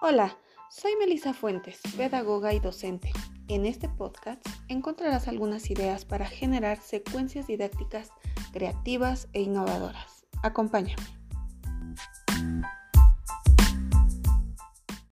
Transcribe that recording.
Hola, soy Melissa Fuentes, pedagoga y docente. En este podcast encontrarás algunas ideas para generar secuencias didácticas creativas e innovadoras. Acompáñame.